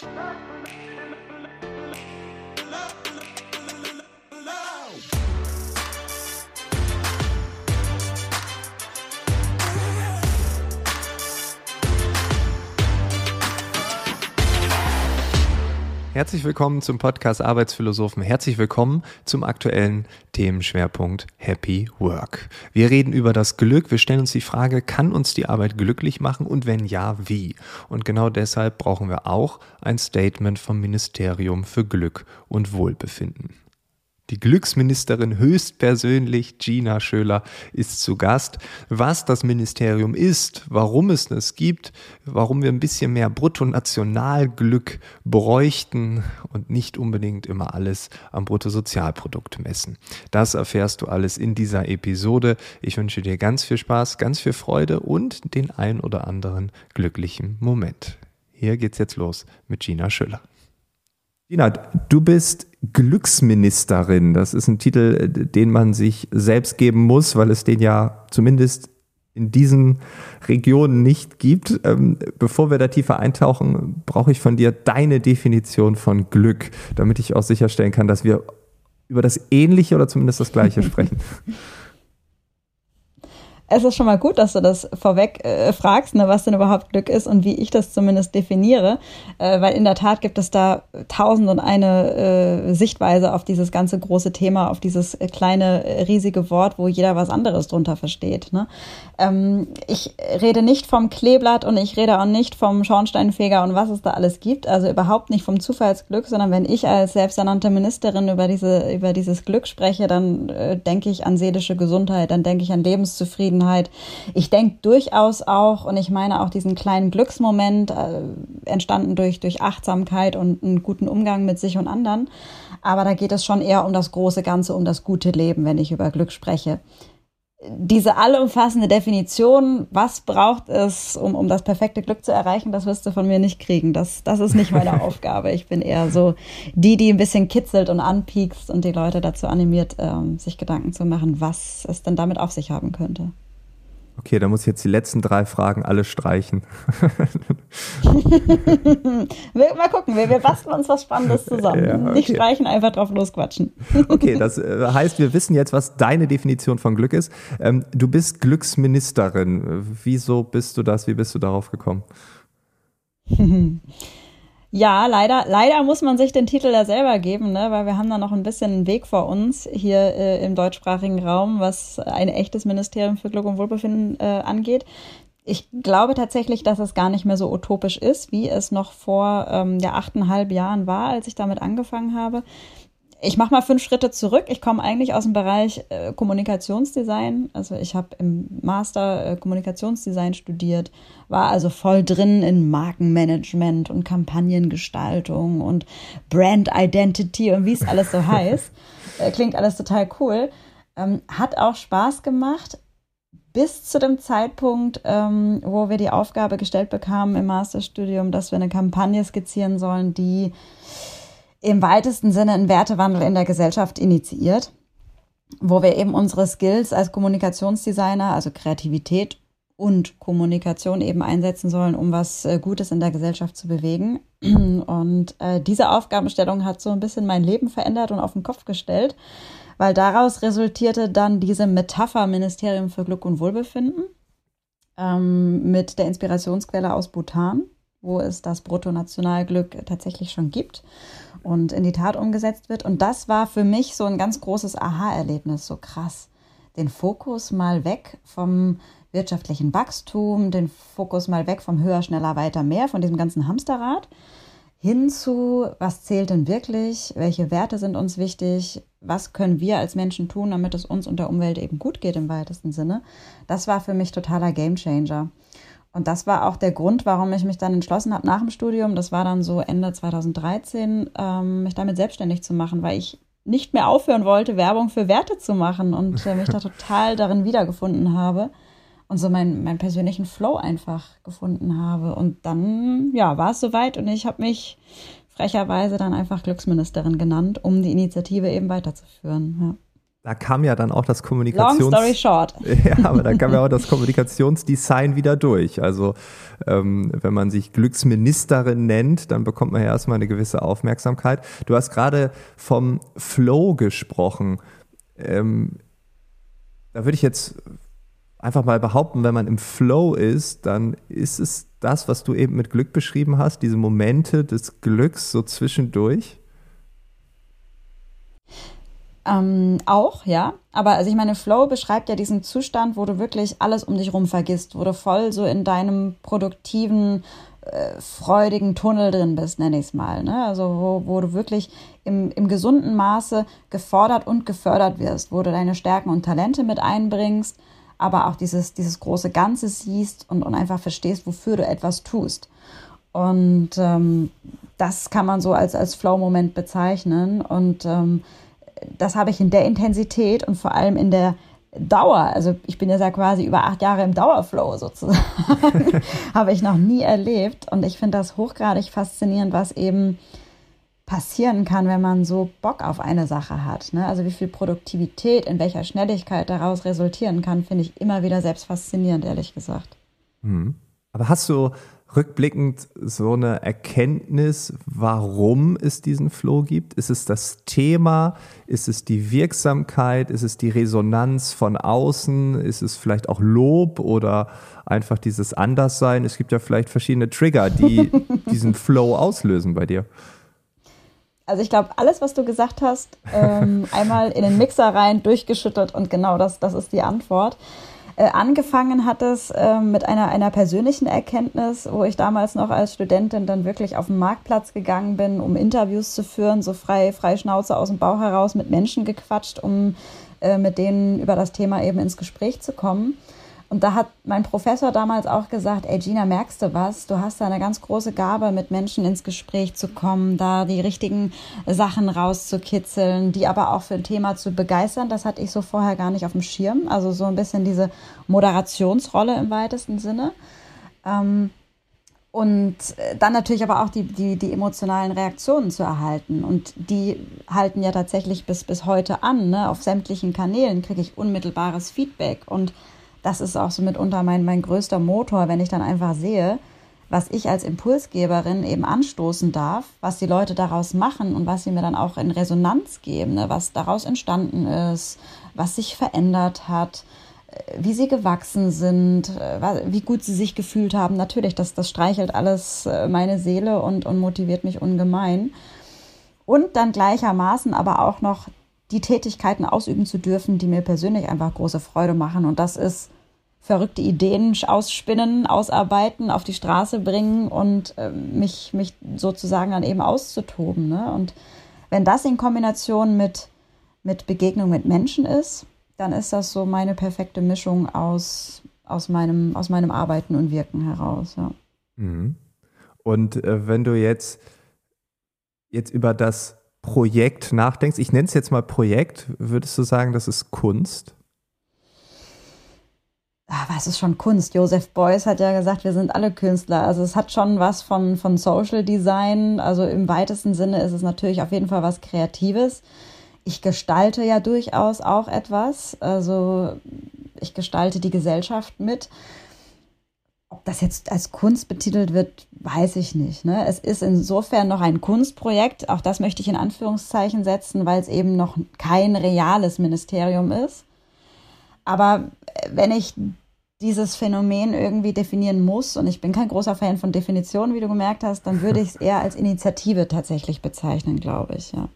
Thank you. Herzlich willkommen zum Podcast Arbeitsphilosophen. Herzlich willkommen zum aktuellen Themenschwerpunkt Happy Work. Wir reden über das Glück. Wir stellen uns die Frage, kann uns die Arbeit glücklich machen und wenn ja, wie? Und genau deshalb brauchen wir auch ein Statement vom Ministerium für Glück und Wohlbefinden. Die Glücksministerin höchstpersönlich, Gina Schöler, ist zu Gast. Was das Ministerium ist, warum es es gibt, warum wir ein bisschen mehr Bruttonationalglück bräuchten und nicht unbedingt immer alles am Bruttosozialprodukt messen. Das erfährst du alles in dieser Episode. Ich wünsche dir ganz viel Spaß, ganz viel Freude und den ein oder anderen glücklichen Moment. Hier geht's jetzt los mit Gina Schöler. Gina, du bist Glücksministerin. Das ist ein Titel, den man sich selbst geben muss, weil es den ja zumindest in diesen Regionen nicht gibt. Ähm, bevor wir da tiefer eintauchen, brauche ich von dir deine Definition von Glück, damit ich auch sicherstellen kann, dass wir über das Ähnliche oder zumindest das Gleiche sprechen. es ist schon mal gut, dass du das vorweg äh, fragst, ne, was denn überhaupt Glück ist und wie ich das zumindest definiere, äh, weil in der Tat gibt es da tausend und eine äh, Sichtweise auf dieses ganze große Thema, auf dieses äh, kleine, äh, riesige Wort, wo jeder was anderes drunter versteht. Ne? Ähm, ich rede nicht vom Kleeblatt und ich rede auch nicht vom Schornsteinfeger und was es da alles gibt, also überhaupt nicht vom Zufallsglück, sondern wenn ich als selbsternannte Ministerin über, diese, über dieses Glück spreche, dann äh, denke ich an seelische Gesundheit, dann denke ich an Lebenszufriedenheit, Zufriedenheit. Ich denke durchaus auch, und ich meine auch diesen kleinen Glücksmoment, äh, entstanden durch, durch Achtsamkeit und einen guten Umgang mit sich und anderen. Aber da geht es schon eher um das große Ganze, um das gute Leben, wenn ich über Glück spreche diese allumfassende Definition, was braucht es, um, um das perfekte Glück zu erreichen, das wirst du von mir nicht kriegen. Das, das ist nicht meine Aufgabe. Ich bin eher so die, die ein bisschen kitzelt und anpiekst und die Leute dazu animiert, ähm, sich Gedanken zu machen, was es denn damit auf sich haben könnte. Okay, da muss ich jetzt die letzten drei Fragen alle streichen. Mal gucken, wir, wir basteln uns was Spannendes zusammen. Ja, okay. Nicht streichen, einfach drauf losquatschen. okay, das äh, heißt, wir wissen jetzt, was deine Definition von Glück ist. Ähm, du bist Glücksministerin. Wieso bist du das? Wie bist du darauf gekommen? Ja, leider, leider muss man sich den Titel ja selber geben, ne? weil wir haben da noch ein bisschen einen Weg vor uns hier äh, im deutschsprachigen Raum, was ein echtes Ministerium für Glück und Wohlbefinden äh, angeht. Ich glaube tatsächlich, dass es gar nicht mehr so utopisch ist, wie es noch vor ähm, ja, achteinhalb Jahren war, als ich damit angefangen habe ich mache mal fünf Schritte zurück. Ich komme eigentlich aus dem Bereich äh, Kommunikationsdesign. Also ich habe im Master äh, Kommunikationsdesign studiert, war also voll drin in Markenmanagement und Kampagnengestaltung und Brand Identity und wie es alles so heißt. Äh, klingt alles total cool. Ähm, hat auch Spaß gemacht, bis zu dem Zeitpunkt, ähm, wo wir die Aufgabe gestellt bekamen im Masterstudium, dass wir eine Kampagne skizzieren sollen, die im weitesten Sinne einen Wertewandel in der Gesellschaft initiiert, wo wir eben unsere Skills als Kommunikationsdesigner, also Kreativität und Kommunikation eben einsetzen sollen, um was äh, Gutes in der Gesellschaft zu bewegen. Und äh, diese Aufgabenstellung hat so ein bisschen mein Leben verändert und auf den Kopf gestellt, weil daraus resultierte dann diese Metapher Ministerium für Glück und Wohlbefinden ähm, mit der Inspirationsquelle aus Bhutan, wo es das Bruttonationalglück tatsächlich schon gibt und in die Tat umgesetzt wird. Und das war für mich so ein ganz großes Aha-Erlebnis, so krass. Den Fokus mal weg vom wirtschaftlichen Wachstum, den Fokus mal weg vom höher, schneller, weiter, mehr, von diesem ganzen Hamsterrad, hin zu, was zählt denn wirklich, welche Werte sind uns wichtig, was können wir als Menschen tun, damit es uns und der Umwelt eben gut geht im weitesten Sinne. Das war für mich totaler Gamechanger. Und das war auch der Grund, warum ich mich dann entschlossen habe, nach dem Studium, das war dann so Ende 2013, ähm, mich damit selbstständig zu machen, weil ich nicht mehr aufhören wollte, Werbung für Werte zu machen und äh, mich da total darin wiedergefunden habe und so meinen, meinen persönlichen Flow einfach gefunden habe. Und dann, ja, war es soweit und ich habe mich frecherweise dann einfach Glücksministerin genannt, um die Initiative eben weiterzuführen. Ja. Da kam ja dann auch das Kommunikations... Long story short. Ja, aber da kam ja auch das Kommunikationsdesign wieder durch. Also ähm, wenn man sich Glücksministerin nennt, dann bekommt man ja erstmal eine gewisse Aufmerksamkeit. Du hast gerade vom Flow gesprochen. Ähm, da würde ich jetzt einfach mal behaupten, wenn man im Flow ist, dann ist es das, was du eben mit Glück beschrieben hast, diese Momente des Glücks so zwischendurch? Ähm, auch, ja. Aber also ich meine, Flow beschreibt ja diesen Zustand, wo du wirklich alles um dich rum vergisst, wo du voll so in deinem produktiven, äh, freudigen Tunnel drin bist, nenne ich es mal. Ne? Also wo, wo du wirklich im, im gesunden Maße gefordert und gefördert wirst, wo du deine Stärken und Talente mit einbringst, aber auch dieses, dieses große Ganze siehst und, und einfach verstehst, wofür du etwas tust. Und ähm, das kann man so als, als Flow-Moment bezeichnen. Und ähm, das habe ich in der Intensität und vor allem in der Dauer, also ich bin ja quasi über acht Jahre im Dauerflow sozusagen, habe ich noch nie erlebt. Und ich finde das hochgradig faszinierend, was eben passieren kann, wenn man so Bock auf eine Sache hat. Ne? Also wie viel Produktivität, in welcher Schnelligkeit daraus resultieren kann, finde ich immer wieder selbst faszinierend, ehrlich gesagt. Mhm. Aber hast du rückblickend so eine Erkenntnis, warum es diesen Flow gibt? Ist es das Thema? Ist es die Wirksamkeit? Ist es die Resonanz von außen? Ist es vielleicht auch Lob oder einfach dieses Anderssein? Es gibt ja vielleicht verschiedene Trigger, die diesen Flow auslösen bei dir. Also ich glaube, alles, was du gesagt hast, ähm, einmal in den Mixer rein, durchgeschüttelt und genau das, das ist die Antwort. Äh, angefangen hat es äh, mit einer, einer persönlichen Erkenntnis, wo ich damals noch als Studentin dann wirklich auf den Marktplatz gegangen bin, um Interviews zu führen, so frei, frei Schnauze aus dem Bauch heraus mit Menschen gequatscht, um äh, mit denen über das Thema eben ins Gespräch zu kommen. Und da hat mein Professor damals auch gesagt, ey Gina, merkst du was? Du hast da eine ganz große Gabe, mit Menschen ins Gespräch zu kommen, da die richtigen Sachen rauszukitzeln, die aber auch für ein Thema zu begeistern. Das hatte ich so vorher gar nicht auf dem Schirm. Also so ein bisschen diese Moderationsrolle im weitesten Sinne. Ähm, und dann natürlich aber auch die, die, die emotionalen Reaktionen zu erhalten. Und die halten ja tatsächlich bis, bis heute an. Ne? Auf sämtlichen Kanälen kriege ich unmittelbares Feedback. Und das ist auch so mitunter mein, mein größter Motor, wenn ich dann einfach sehe, was ich als Impulsgeberin eben anstoßen darf, was die Leute daraus machen und was sie mir dann auch in Resonanz geben, ne, was daraus entstanden ist, was sich verändert hat, äh, wie sie gewachsen sind, äh, wie gut sie sich gefühlt haben. Natürlich, das, das streichelt alles äh, meine Seele und, und motiviert mich ungemein. Und dann gleichermaßen aber auch noch die Tätigkeiten ausüben zu dürfen, die mir persönlich einfach große Freude machen. Und das ist verrückte Ideen ausspinnen, ausarbeiten, auf die Straße bringen und äh, mich, mich sozusagen dann eben auszutoben. Ne? Und wenn das in Kombination mit, mit Begegnung mit Menschen ist, dann ist das so meine perfekte Mischung aus, aus, meinem, aus meinem Arbeiten und Wirken heraus. Ja. Mhm. Und äh, wenn du jetzt, jetzt über das Projekt nachdenkst, ich nenne es jetzt mal Projekt, würdest du sagen, das ist Kunst? ah, was ist schon Kunst? Joseph Beuys hat ja gesagt, wir sind alle Künstler. Also es hat schon was von, von Social Design. Also im weitesten Sinne ist es natürlich auf jeden Fall was Kreatives. Ich gestalte ja durchaus auch etwas. Also ich gestalte die Gesellschaft mit. Ob das jetzt als Kunst betitelt wird, weiß ich nicht. Ne? Es ist insofern noch ein Kunstprojekt. Auch das möchte ich in Anführungszeichen setzen, weil es eben noch kein reales Ministerium ist. Aber wenn ich dieses Phänomen irgendwie definieren muss, und ich bin kein großer Fan von Definitionen, wie du gemerkt hast, dann würde ich es eher als Initiative tatsächlich bezeichnen, glaube ich, ja.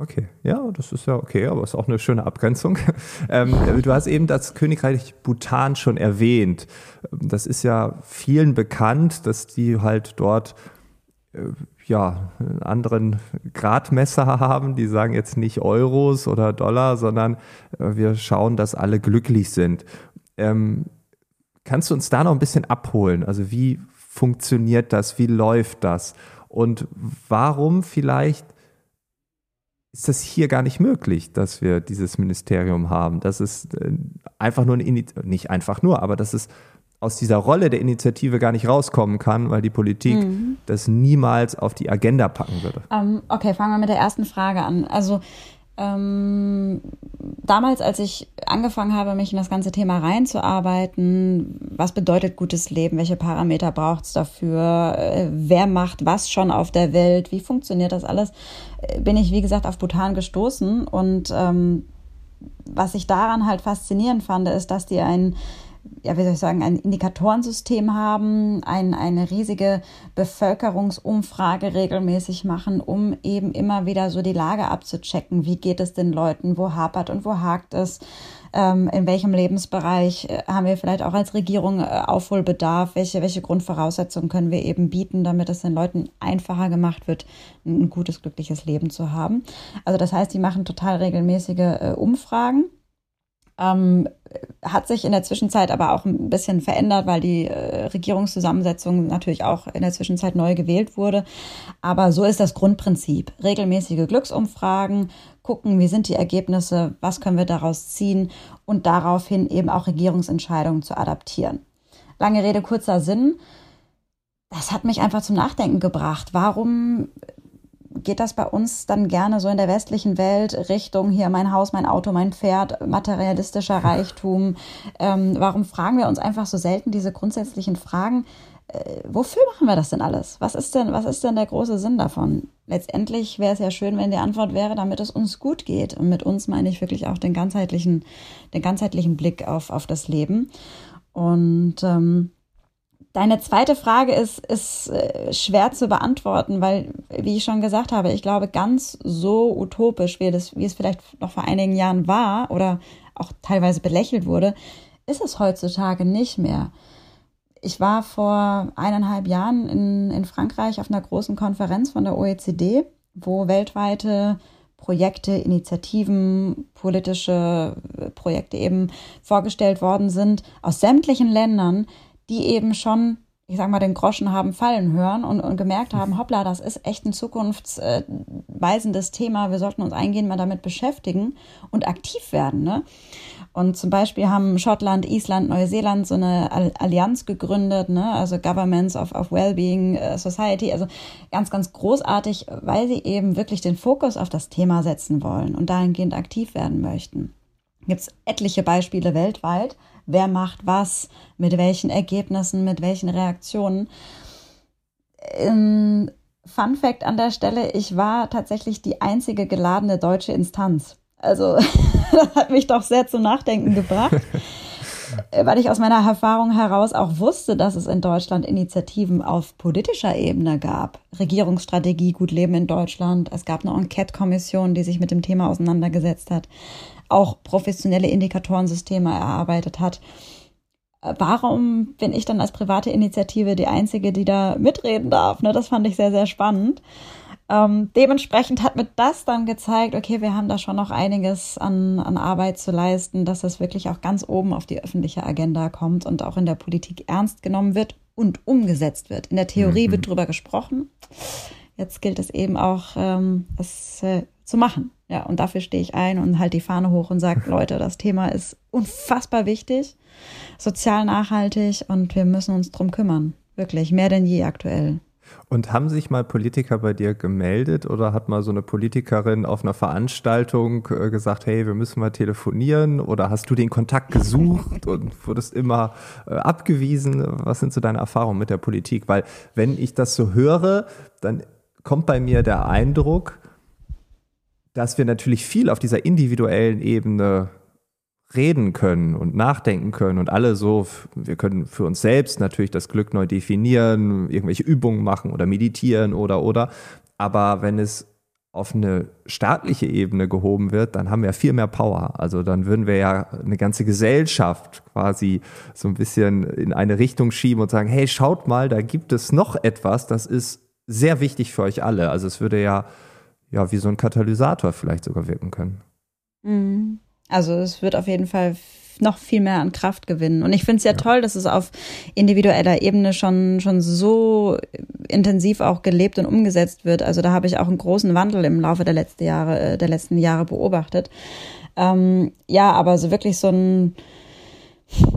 Okay, ja, das ist ja okay, aber ist auch eine schöne Abgrenzung. Ähm, du hast eben das Königreich Bhutan schon erwähnt. Das ist ja vielen bekannt, dass die halt dort äh, ja, einen anderen Gradmesser haben. Die sagen jetzt nicht Euros oder Dollar, sondern äh, wir schauen, dass alle glücklich sind. Ähm, kannst du uns da noch ein bisschen abholen? Also wie funktioniert das? Wie läuft das? Und warum vielleicht ist das hier gar nicht möglich, dass wir dieses Ministerium haben? Das ist äh, einfach nur eine Initiative, nicht einfach nur, aber das ist aus dieser Rolle der Initiative gar nicht rauskommen kann, weil die Politik mhm. das niemals auf die Agenda packen würde. Um, ähm, okay, fangen wir mit der ersten Frage an. Also ähm, damals, als ich angefangen habe, mich in das ganze Thema reinzuarbeiten, was bedeutet gutes Leben, welche Parameter braucht es dafür, äh, wer macht was schon auf der Welt, wie funktioniert das alles, äh, bin ich, wie gesagt, auf Bhutan gestoßen. Und ähm, was ich daran halt faszinierend fand, ist, dass die ein ja, wie soll ich sagen, ein Indikatorensystem haben, ein, eine riesige Bevölkerungsumfrage regelmäßig machen, um eben immer wieder so die Lage abzuchecken. Wie geht es den Leuten? Wo hapert und wo hakt es? Ähm, in welchem Lebensbereich äh, haben wir vielleicht auch als Regierung äh, Aufholbedarf? Welche, welche Grundvoraussetzungen können wir eben bieten, damit es den Leuten einfacher gemacht wird, ein gutes, glückliches Leben zu haben? Also das heißt, die machen total regelmäßige äh, Umfragen ähm, hat sich in der Zwischenzeit aber auch ein bisschen verändert, weil die äh, Regierungszusammensetzung natürlich auch in der Zwischenzeit neu gewählt wurde. Aber so ist das Grundprinzip. Regelmäßige Glücksumfragen, gucken, wie sind die Ergebnisse, was können wir daraus ziehen und daraufhin eben auch Regierungsentscheidungen zu adaptieren. Lange Rede, kurzer Sinn. Das hat mich einfach zum Nachdenken gebracht. Warum geht das bei uns dann gerne so in der westlichen Welt Richtung hier mein Haus, mein Auto, mein Pferd, materialistischer Reichtum? Ähm, warum fragen wir uns einfach so selten diese grundsätzlichen Fragen? Äh, wofür machen wir das denn alles? Was ist denn, was ist denn der große Sinn davon? Letztendlich wäre es ja schön, wenn die Antwort wäre, damit es uns gut geht. Und mit uns meine ich wirklich auch den ganzheitlichen, den ganzheitlichen Blick auf, auf das Leben. Und ähm, Deine zweite Frage ist, ist äh, schwer zu beantworten, weil, wie ich schon gesagt habe, ich glaube, ganz so utopisch, wie, das, wie es vielleicht noch vor einigen Jahren war oder auch teilweise belächelt wurde, ist es heutzutage nicht mehr. Ich war vor eineinhalb Jahren in, in Frankreich auf einer großen Konferenz von der OECD, wo weltweite Projekte, Initiativen, politische Projekte eben vorgestellt worden sind aus sämtlichen Ländern, die eben schon, ich sag mal, den Groschen haben fallen hören und, und gemerkt haben, hoppla, das ist echt ein zukunftsweisendes Thema. Wir sollten uns eingehend mal damit beschäftigen und aktiv werden. Ne? Und zum Beispiel haben Schottland, Island, Neuseeland so eine Allianz gegründet, ne? also Governments of, of Wellbeing äh, Society, also ganz, ganz großartig, weil sie eben wirklich den Fokus auf das Thema setzen wollen und dahingehend aktiv werden möchten. Gibt es etliche Beispiele weltweit, wer macht was, mit welchen Ergebnissen, mit welchen Reaktionen. Ähm, Fun Fact an der Stelle, ich war tatsächlich die einzige geladene deutsche Instanz. Also das hat mich doch sehr zum Nachdenken gebracht, weil ich aus meiner Erfahrung heraus auch wusste, dass es in Deutschland Initiativen auf politischer Ebene gab. Regierungsstrategie Gut Leben in Deutschland. Es gab eine Enquete-Kommission, die sich mit dem Thema auseinandergesetzt hat auch professionelle Indikatorensysteme erarbeitet hat. Warum bin ich dann als private Initiative die Einzige, die da mitreden darf? Ne, das fand ich sehr, sehr spannend. Ähm, dementsprechend hat mir das dann gezeigt, okay, wir haben da schon noch einiges an, an Arbeit zu leisten, dass das wirklich auch ganz oben auf die öffentliche Agenda kommt und auch in der Politik ernst genommen wird und umgesetzt wird. In der Theorie mhm. wird drüber gesprochen. Jetzt gilt es eben auch, ähm, es äh, zu machen. Ja, und dafür stehe ich ein und halt die Fahne hoch und sage, Leute, das Thema ist unfassbar wichtig, sozial nachhaltig und wir müssen uns drum kümmern. Wirklich, mehr denn je aktuell. Und haben sich mal Politiker bei dir gemeldet oder hat mal so eine Politikerin auf einer Veranstaltung äh, gesagt, hey, wir müssen mal telefonieren oder hast du den Kontakt gesucht und wurdest immer äh, abgewiesen? Was sind so deine Erfahrungen mit der Politik? Weil wenn ich das so höre, dann kommt bei mir der Eindruck, dass wir natürlich viel auf dieser individuellen Ebene reden können und nachdenken können und alle so, wir können für uns selbst natürlich das Glück neu definieren, irgendwelche Übungen machen oder meditieren oder oder. Aber wenn es auf eine staatliche Ebene gehoben wird, dann haben wir viel mehr Power. Also dann würden wir ja eine ganze Gesellschaft quasi so ein bisschen in eine Richtung schieben und sagen, hey, schaut mal, da gibt es noch etwas, das ist sehr wichtig für euch alle. Also es würde ja ja, wie so ein Katalysator vielleicht sogar wirken können. Mhm. Also es wird auf jeden Fall noch viel mehr an Kraft gewinnen. Und ich finde es ja, ja, toll, dass es auf individueller Ebene schon, schon so intensiv auch gelebt und umgesetzt wird. Also da habe ich auch einen großen Wandel im Laufe der letzten Jahre, äh, der letzten Jahre beobachtet. Ähm, ja, aber so wirklich so ein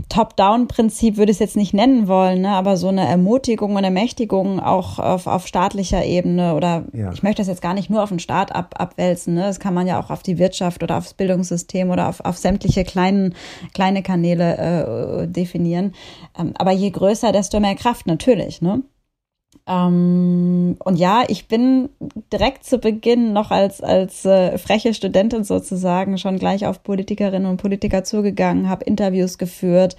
Top-Down-Prinzip würde ich es jetzt nicht nennen wollen, ne? aber so eine Ermutigung und Ermächtigung auch auf, auf staatlicher Ebene oder ja. ich möchte das jetzt gar nicht nur auf den Staat ab, abwälzen, ne? das kann man ja auch auf die Wirtschaft oder aufs Bildungssystem oder auf, auf sämtliche kleinen, kleine Kanäle äh, definieren. Ähm, aber je größer, desto mehr Kraft natürlich. Ne? Ähm, und ja, ich bin direkt zu Beginn noch als, als äh, freche Studentin sozusagen schon gleich auf Politikerinnen und Politiker zugegangen, habe Interviews geführt,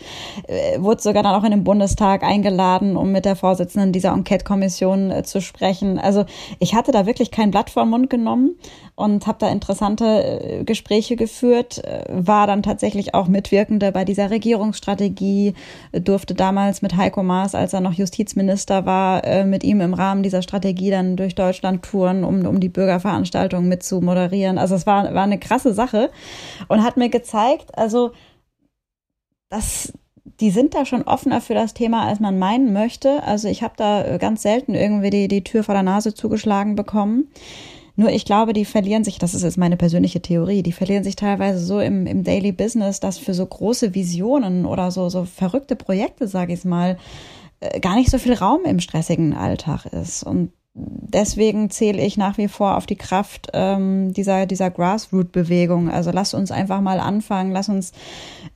äh, wurde sogar dann auch in den Bundestag eingeladen, um mit der Vorsitzenden dieser Enquete-Kommission äh, zu sprechen. Also ich hatte da wirklich kein Blatt vor den Mund genommen und habe da interessante äh, Gespräche geführt, äh, war dann tatsächlich auch Mitwirkende bei dieser Regierungsstrategie, durfte damals mit Heiko Maas, als er noch Justizminister war, äh, mit ihm im Rahmen dieser Strategie dann durch Deutschland touren, um, um die Bürgerveranstaltungen mit zu moderieren. Also es war, war eine krasse Sache und hat mir gezeigt, also dass die sind da schon offener für das Thema, als man meinen möchte. Also ich habe da ganz selten irgendwie die, die Tür vor der Nase zugeschlagen bekommen. Nur ich glaube, die verlieren sich, das ist jetzt meine persönliche Theorie, die verlieren sich teilweise so im, im Daily Business, dass für so große Visionen oder so, so verrückte Projekte, sage ich mal, äh, gar nicht so viel Raum im stressigen Alltag ist. Und deswegen zähle ich nach wie vor auf die Kraft ähm, dieser, dieser Grassroot-Bewegung. Also lass uns einfach mal anfangen, lass uns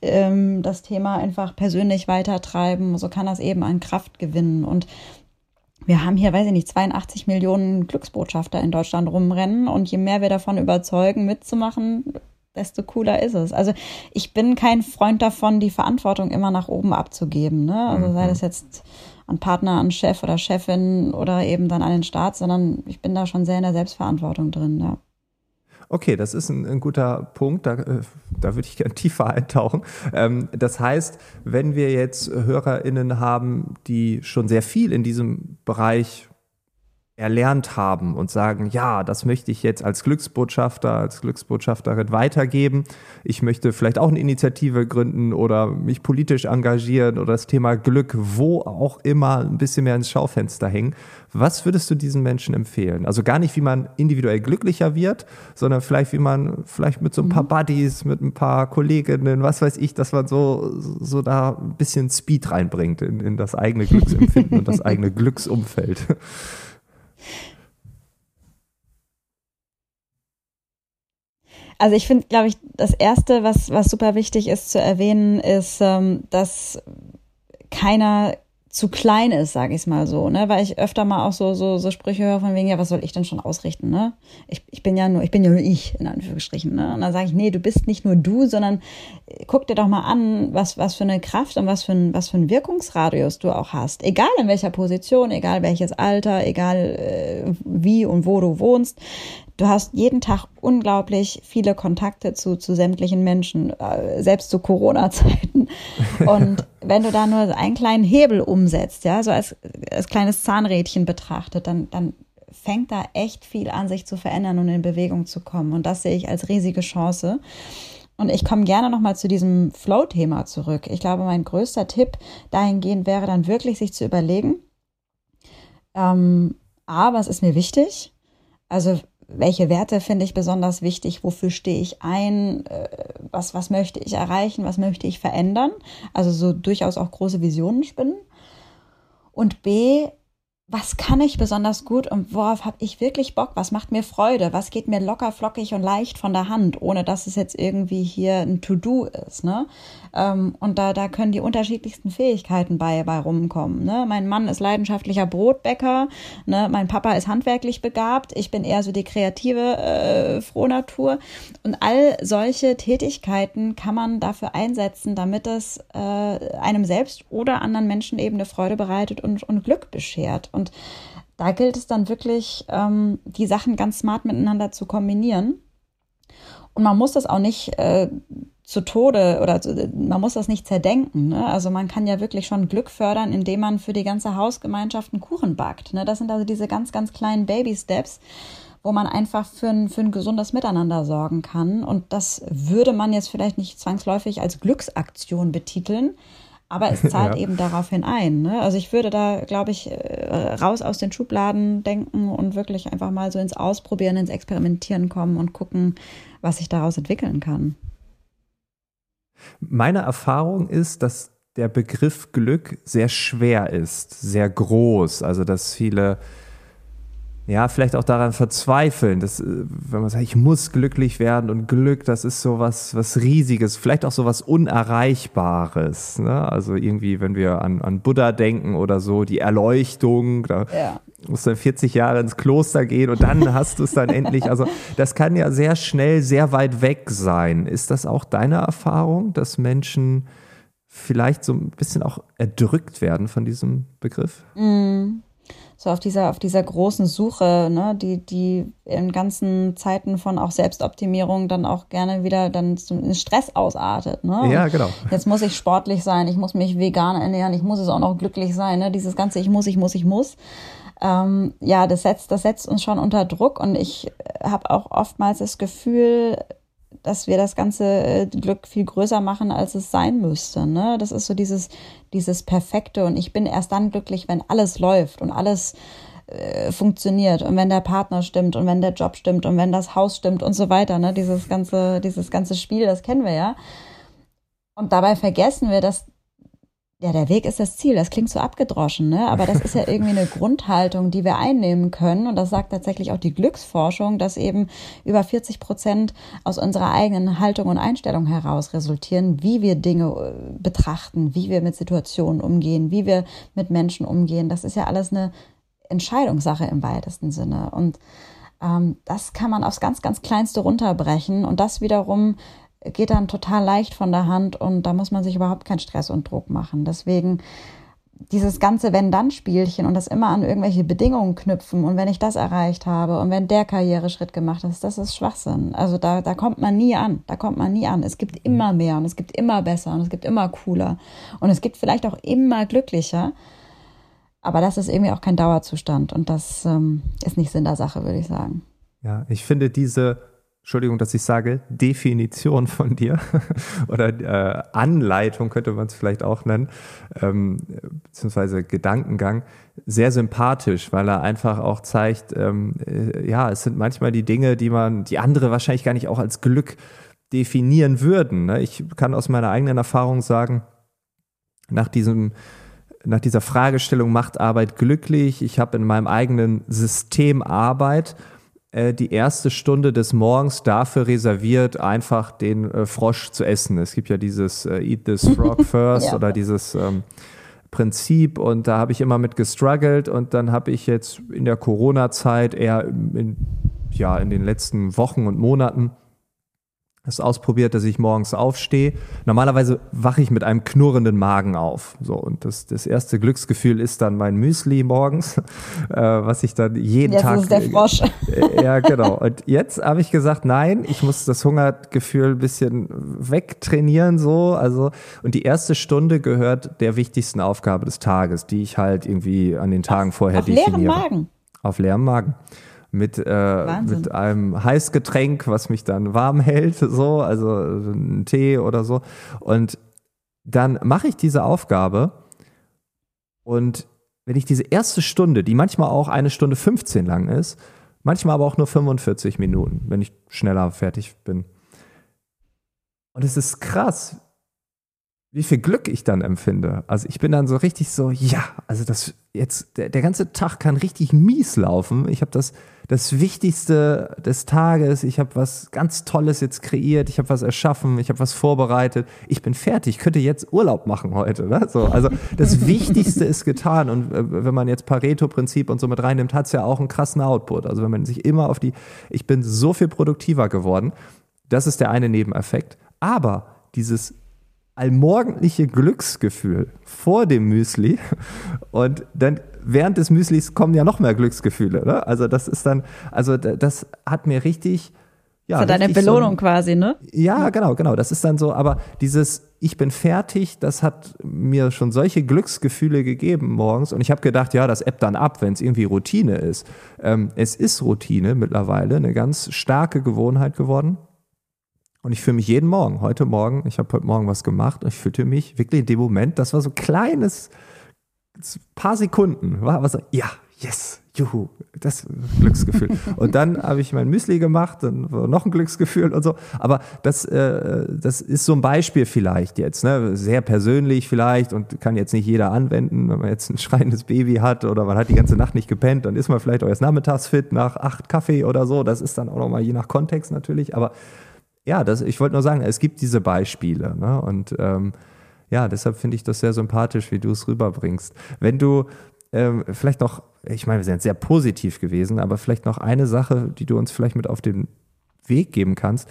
ähm, das Thema einfach persönlich weitertreiben. So kann das eben an Kraft gewinnen. Und wir haben hier, weiß ich nicht, 82 Millionen Glücksbotschafter in Deutschland rumrennen und je mehr wir davon überzeugen, mitzumachen, desto cooler ist es. Also ich bin kein Freund davon, die Verantwortung immer nach oben abzugeben. Ne? Also sei mhm. das jetzt an Partner, an Chef oder Chefin oder eben dann an den Staat, sondern ich bin da schon sehr in der Selbstverantwortung drin. Ja. Okay, das ist ein, ein guter Punkt, da, äh, da würde ich gerne tiefer eintauchen. Ähm, das heißt, wenn wir jetzt HörerInnen haben, die schon sehr viel in diesem Bereich erlernt haben und sagen, ja, das möchte ich jetzt als Glücksbotschafter, als Glücksbotschafterin weitergeben. Ich möchte vielleicht auch eine Initiative gründen oder mich politisch engagieren oder das Thema Glück wo auch immer ein bisschen mehr ins Schaufenster hängen. Was würdest du diesen Menschen empfehlen? Also gar nicht, wie man individuell glücklicher wird, sondern vielleicht, wie man vielleicht mit so ein paar mhm. Buddies, mit ein paar Kolleginnen, was weiß ich, dass man so, so da ein bisschen Speed reinbringt in, in das eigene Glücksempfinden und das eigene Glücksumfeld. Also ich finde, glaube ich, das Erste, was, was super wichtig ist zu erwähnen, ist, ähm, dass keiner zu klein ist, sage ich mal so, ne? Weil ich öfter mal auch so, so, so Sprüche höre von wegen, ja, was soll ich denn schon ausrichten, ne? Ich, ich bin ja nur, ich bin ja nur ich, in Anführungsstrichen, ne? Und dann sage ich, nee, du bist nicht nur du, sondern äh, guck dir doch mal an, was, was für eine Kraft und was für ein, was für ein Wirkungsradius du auch hast. Egal in welcher Position, egal welches Alter, egal äh, wie und wo du wohnst. Du hast jeden Tag unglaublich viele Kontakte zu, zu sämtlichen Menschen, äh, selbst zu Corona-Zeiten. Und wenn du da nur einen kleinen Hebel umsetzt, ja, so als, als kleines Zahnrädchen betrachtet, dann, dann fängt da echt viel an, sich zu verändern und in Bewegung zu kommen. Und das sehe ich als riesige Chance. Und ich komme gerne nochmal zu diesem Flow-Thema zurück. Ich glaube, mein größter Tipp dahingehend wäre dann wirklich, sich zu überlegen, ähm, A, was ist mir wichtig? Also welche Werte finde ich besonders wichtig, wofür stehe ich ein, äh, was, was möchte ich erreichen, was möchte ich verändern. Also so durchaus auch große Visionen spinnen. Und B, was kann ich besonders gut und worauf habe ich wirklich Bock? Was macht mir Freude? Was geht mir locker, flockig und leicht von der Hand, ohne dass es jetzt irgendwie hier ein To-Do ist, ne? Ähm, und da, da können die unterschiedlichsten Fähigkeiten bei, bei rumkommen, ne? Mein Mann ist leidenschaftlicher Brotbäcker, ne? Mein Papa ist handwerklich begabt, ich bin eher so die kreative, äh, Frohnatur. Und all solche Tätigkeiten kann man dafür einsetzen, damit es äh, einem selbst oder anderen Menschen eben eine Freude bereitet und, und Glück beschert. Und und da gilt es dann wirklich, ähm, die Sachen ganz smart miteinander zu kombinieren. Und man muss das auch nicht äh, zu Tode oder zu, man muss das nicht zerdenken. Ne? Also man kann ja wirklich schon Glück fördern, indem man für die ganze Hausgemeinschaft einen Kuchen backt. Ne? Das sind also diese ganz, ganz kleinen Baby-Steps, wo man einfach für ein, für ein gesundes Miteinander sorgen kann. Und das würde man jetzt vielleicht nicht zwangsläufig als Glücksaktion betiteln, aber es zahlt ja. eben daraufhin ein. Ne? Also ich würde da, glaube ich, äh, raus aus den Schubladen denken und wirklich einfach mal so ins Ausprobieren, ins Experimentieren kommen und gucken, was sich daraus entwickeln kann. Meine Erfahrung ist, dass der Begriff Glück sehr schwer ist, sehr groß. Also dass viele ja, vielleicht auch daran verzweifeln, dass, äh, wenn man sagt, ich muss glücklich werden und Glück, das ist so was, was Riesiges, vielleicht auch so was Unerreichbares. Ne? Also irgendwie, wenn wir an, an Buddha denken oder so, die Erleuchtung, da ja. musst du dann 40 Jahre ins Kloster gehen und dann hast du es dann endlich. Also das kann ja sehr schnell, sehr weit weg sein. Ist das auch deine Erfahrung, dass Menschen vielleicht so ein bisschen auch erdrückt werden von diesem Begriff? Mm so auf dieser, auf dieser großen Suche, ne, die, die in ganzen Zeiten von auch Selbstoptimierung dann auch gerne wieder dann in Stress ausartet. Ne? Ja, genau. Jetzt muss ich sportlich sein, ich muss mich vegan ernähren, ich muss es auch noch glücklich sein, ne? Dieses ganze Ich muss, ich muss, ich muss. Ähm, ja, das setzt, das setzt uns schon unter Druck und ich habe auch oftmals das Gefühl, dass wir das ganze äh, Glück viel größer machen, als es sein müsste. Ne? Das ist so dieses, dieses Perfekte und ich bin erst dann glücklich, wenn alles läuft und alles äh, funktioniert und wenn der Partner stimmt und wenn der Job stimmt und wenn das Haus stimmt und so weiter. Ne? Dieses ganze, dieses ganze Spiel, das kennen wir ja. Und dabei vergessen wir, dass ja, der Weg ist das Ziel. Das klingt so abgedroschen, ne? Aber das ist ja irgendwie eine Grundhaltung, die wir einnehmen können. Und das sagt tatsächlich auch die Glücksforschung, dass eben über 40 Prozent aus unserer eigenen Haltung und Einstellung heraus resultieren, wie wir Dinge äh, betrachten, wie wir mit Situationen umgehen, wie wir mit Menschen umgehen. Das ist ja alles eine Entscheidungssache im weitesten Sinne. Und ähm, das kann man aufs ganz, ganz Kleinste runterbrechen. Und das wiederum geht dann total leicht von der Hand und da muss man sich überhaupt keinen Stress und Druck machen. Deswegen dieses ganze Wenn-Dann-Spielchen und das immer an irgendwelche Bedingungen knüpfen und wenn ich das erreicht habe und wenn der Karriereschritt gemacht ist, das ist Schwachsinn. Also da, da kommt man nie an. Da kommt man nie an. Es gibt immer mehr und es gibt immer besser und es gibt immer cooler und es gibt vielleicht auch immer glücklicher. Aber das ist irgendwie auch kein Dauerzustand und das ähm, ist nicht Sinn der Sache, würde ich sagen. Ja, ich finde diese Entschuldigung, dass ich sage, Definition von dir oder äh, Anleitung könnte man es vielleicht auch nennen, ähm, beziehungsweise Gedankengang, sehr sympathisch, weil er einfach auch zeigt, ähm, äh, ja, es sind manchmal die Dinge, die man, die andere wahrscheinlich gar nicht auch als Glück definieren würden. Ne? Ich kann aus meiner eigenen Erfahrung sagen, nach diesem nach dieser Fragestellung macht Arbeit glücklich. Ich habe in meinem eigenen System Arbeit die erste Stunde des Morgens dafür reserviert, einfach den äh, Frosch zu essen. Es gibt ja dieses äh, Eat this Frog first ja. oder dieses ähm, Prinzip und da habe ich immer mit gestruggelt und dann habe ich jetzt in der Corona-Zeit eher in, ja, in den letzten Wochen und Monaten es ausprobiert, dass ich morgens aufstehe. Normalerweise wache ich mit einem knurrenden Magen auf. So, und das, das erste Glücksgefühl ist dann mein Müsli morgens, äh, was ich dann jeden jetzt Tag. Ist der Frosch. Äh, ja, genau. Und jetzt habe ich gesagt, nein, ich muss das Hungergefühl ein bisschen wegtrainieren, so. Also, und die erste Stunde gehört der wichtigsten Aufgabe des Tages, die ich halt irgendwie an den Tagen vorher auf definiere. Leeren Magen. Auf leerem Magen mit, äh, mit einem Heißgetränk, was mich dann warm hält, so, also ein Tee oder so. Und dann mache ich diese Aufgabe und wenn ich diese erste Stunde, die manchmal auch eine Stunde 15 lang ist, manchmal aber auch nur 45 Minuten, wenn ich schneller fertig bin. Und es ist krass, wie viel Glück ich dann empfinde. Also ich bin dann so richtig so, ja, also das jetzt, der, der ganze Tag kann richtig mies laufen. Ich habe das, das Wichtigste des Tages, ich habe was ganz Tolles jetzt kreiert, ich habe was erschaffen, ich habe was vorbereitet, ich bin fertig, ich könnte jetzt Urlaub machen heute. Ne? So, also das Wichtigste ist getan und äh, wenn man jetzt Pareto-Prinzip und so mit reinnimmt, hat es ja auch einen krassen Output. Also wenn man sich immer auf die, ich bin so viel produktiver geworden, das ist der eine Nebeneffekt. Aber dieses allmorgendliche Glücksgefühl vor dem Müsli und dann während des Müslis kommen ja noch mehr Glücksgefühle. Ne? Also das ist dann, also das hat mir richtig ja, so deine Belohnung so, quasi, ne? Ja, genau, genau. Das ist dann so, aber dieses Ich bin fertig, das hat mir schon solche Glücksgefühle gegeben morgens. Und ich habe gedacht, ja, das ebbt dann ab, wenn es irgendwie Routine ist. Ähm, es ist Routine mittlerweile, eine ganz starke Gewohnheit geworden. Und ich fühle mich jeden Morgen, heute Morgen, ich habe heute Morgen was gemacht und ich fühlte mich wirklich in dem Moment, das war so kleines, paar Sekunden, war was, ja, yes, juhu, das Glücksgefühl. und dann habe ich mein Müsli gemacht, dann war noch ein Glücksgefühl und so. Aber das, äh, das ist so ein Beispiel vielleicht jetzt, ne? sehr persönlich vielleicht und kann jetzt nicht jeder anwenden, wenn man jetzt ein schreiendes Baby hat oder man hat die ganze Nacht nicht gepennt, dann ist man vielleicht auch erst nachmittags fit nach acht Kaffee oder so. Das ist dann auch nochmal je nach Kontext natürlich. Aber ja, das, ich wollte nur sagen, es gibt diese Beispiele. Ne? Und ähm, ja, deshalb finde ich das sehr sympathisch, wie du es rüberbringst. Wenn du ähm, vielleicht noch, ich meine, wir sind sehr positiv gewesen, aber vielleicht noch eine Sache, die du uns vielleicht mit auf den Weg geben kannst.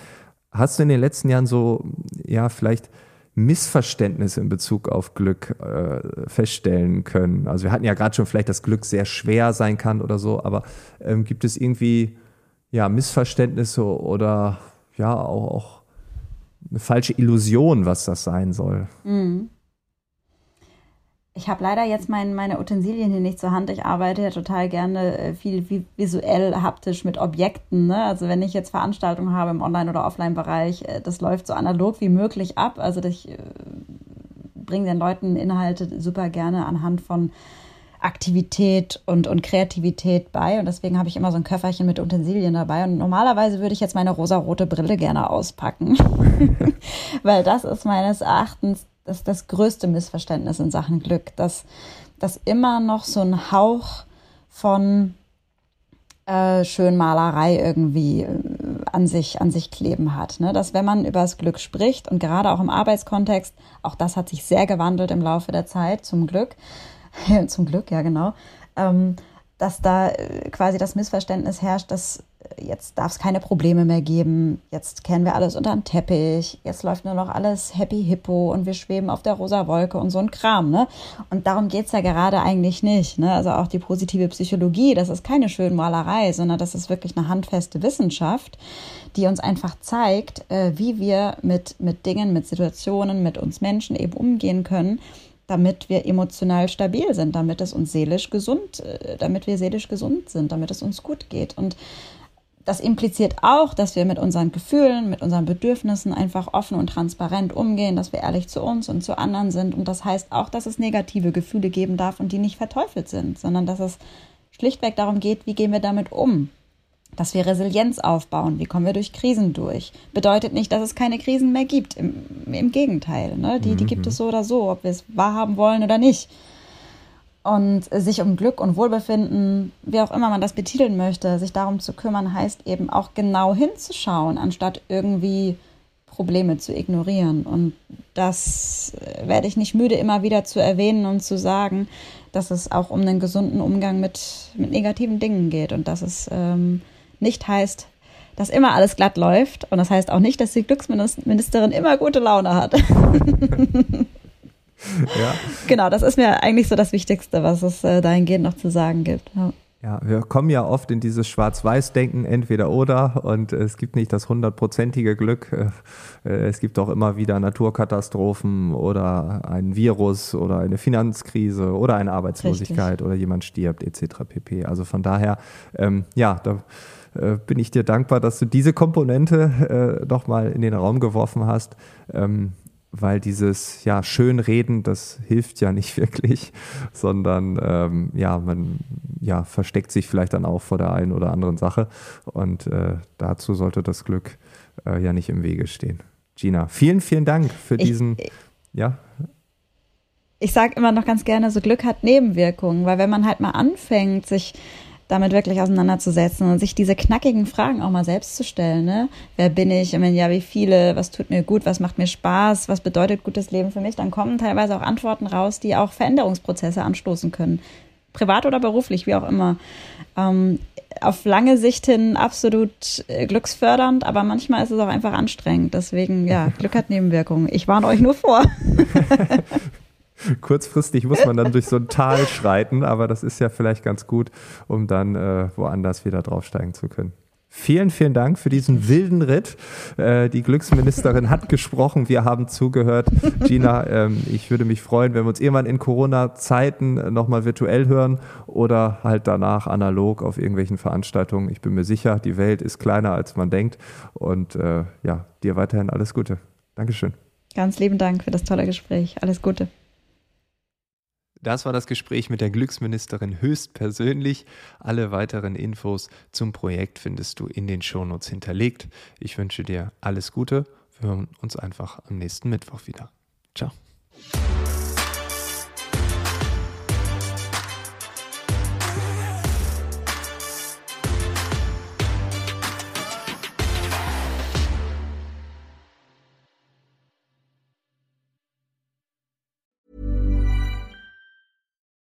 Hast du in den letzten Jahren so, ja, vielleicht Missverständnisse in Bezug auf Glück äh, feststellen können? Also wir hatten ja gerade schon vielleicht, dass Glück sehr schwer sein kann oder so, aber ähm, gibt es irgendwie ja, Missverständnisse oder ja auch, auch eine falsche Illusion, was das sein soll? Mhm. Ich habe leider jetzt mein, meine Utensilien hier nicht zur Hand. Ich arbeite ja total gerne äh, viel visuell, haptisch mit Objekten. Ne? Also wenn ich jetzt Veranstaltungen habe im Online- oder Offline-Bereich, äh, das läuft so analog wie möglich ab. Also ich äh, bringe den Leuten Inhalte super gerne anhand von Aktivität und, und Kreativität bei. Und deswegen habe ich immer so ein Köfferchen mit Utensilien dabei. Und normalerweise würde ich jetzt meine rosarote Brille gerne auspacken. Weil das ist meines Erachtens das, das größte Missverständnis in Sachen Glück, dass, dass immer noch so ein Hauch von äh, Schönmalerei irgendwie äh, an sich, an sich kleben hat. Ne? Dass wenn man über das Glück spricht und gerade auch im Arbeitskontext, auch das hat sich sehr gewandelt im Laufe der Zeit, zum Glück, zum Glück, ja genau, ähm, dass da äh, quasi das Missverständnis herrscht, dass jetzt darf es keine Probleme mehr geben, jetzt kennen wir alles unter den Teppich, jetzt läuft nur noch alles happy hippo und wir schweben auf der rosa Wolke und so ein Kram, ne? Und darum geht's ja gerade eigentlich nicht, ne? Also auch die positive Psychologie, das ist keine Schönmalerei, sondern das ist wirklich eine handfeste Wissenschaft, die uns einfach zeigt, äh, wie wir mit, mit Dingen, mit Situationen, mit uns Menschen eben umgehen können, damit wir emotional stabil sind, damit es uns seelisch gesund, äh, damit wir seelisch gesund sind, damit es uns gut geht. Und das impliziert auch, dass wir mit unseren Gefühlen, mit unseren Bedürfnissen einfach offen und transparent umgehen, dass wir ehrlich zu uns und zu anderen sind. Und das heißt auch, dass es negative Gefühle geben darf und die nicht verteufelt sind, sondern dass es schlichtweg darum geht, wie gehen wir damit um dass wir Resilienz aufbauen, wie kommen wir durch Krisen durch. Bedeutet nicht, dass es keine Krisen mehr gibt. Im, im Gegenteil, ne? die, die gibt es so oder so, ob wir es wahrhaben wollen oder nicht. Und sich um Glück und Wohlbefinden, wie auch immer man das betiteln möchte, sich darum zu kümmern, heißt eben auch genau hinzuschauen, anstatt irgendwie Probleme zu ignorieren. Und das werde ich nicht müde, immer wieder zu erwähnen und zu sagen, dass es auch um einen gesunden Umgang mit, mit negativen Dingen geht und dass es ähm, nicht heißt, dass immer alles glatt läuft. Und das heißt auch nicht, dass die Glücksministerin immer gute Laune hat. ja. Genau, das ist mir eigentlich so das Wichtigste, was es äh, dahingehend noch zu sagen gibt. Ja. Ja, wir kommen ja oft in dieses Schwarz-Weiß-Denken, entweder oder, und es gibt nicht das hundertprozentige Glück. Äh, es gibt auch immer wieder Naturkatastrophen oder ein Virus oder eine Finanzkrise oder eine Arbeitslosigkeit Richtig. oder jemand stirbt etc. pp. Also von daher, ähm, ja, da äh, bin ich dir dankbar, dass du diese Komponente äh, nochmal in den Raum geworfen hast. Ähm, weil dieses ja Schönreden, das hilft ja nicht wirklich, sondern ähm, ja, man ja, versteckt sich vielleicht dann auch vor der einen oder anderen Sache. Und äh, dazu sollte das Glück äh, ja nicht im Wege stehen. Gina, vielen, vielen Dank für ich, diesen, ja. Ich sage immer noch ganz gerne, so Glück hat Nebenwirkungen, weil wenn man halt mal anfängt, sich damit wirklich auseinanderzusetzen und sich diese knackigen Fragen auch mal selbst zu stellen. Ne? Wer bin ich? Ich meine, ja, wie viele? Was tut mir gut? Was macht mir Spaß? Was bedeutet gutes Leben für mich? Dann kommen teilweise auch Antworten raus, die auch Veränderungsprozesse anstoßen können. Privat oder beruflich, wie auch immer. Ähm, auf lange Sicht hin absolut äh, glücksfördernd, aber manchmal ist es auch einfach anstrengend. Deswegen, ja, Glück hat Nebenwirkungen. Ich warne euch nur vor. Kurzfristig muss man dann durch so ein Tal schreiten, aber das ist ja vielleicht ganz gut, um dann äh, woanders wieder draufsteigen zu können. Vielen, vielen Dank für diesen wilden Ritt. Äh, die Glücksministerin hat gesprochen, wir haben zugehört. Gina, ähm, ich würde mich freuen, wenn wir uns irgendwann in Corona-Zeiten nochmal virtuell hören oder halt danach analog auf irgendwelchen Veranstaltungen. Ich bin mir sicher, die Welt ist kleiner, als man denkt. Und äh, ja, dir weiterhin alles Gute. Dankeschön. Ganz lieben Dank für das tolle Gespräch. Alles Gute. Das war das Gespräch mit der Glücksministerin höchstpersönlich. Alle weiteren Infos zum Projekt findest du in den Shownotes hinterlegt. Ich wünsche dir alles Gute. Wir hören uns einfach am nächsten Mittwoch wieder. Ciao.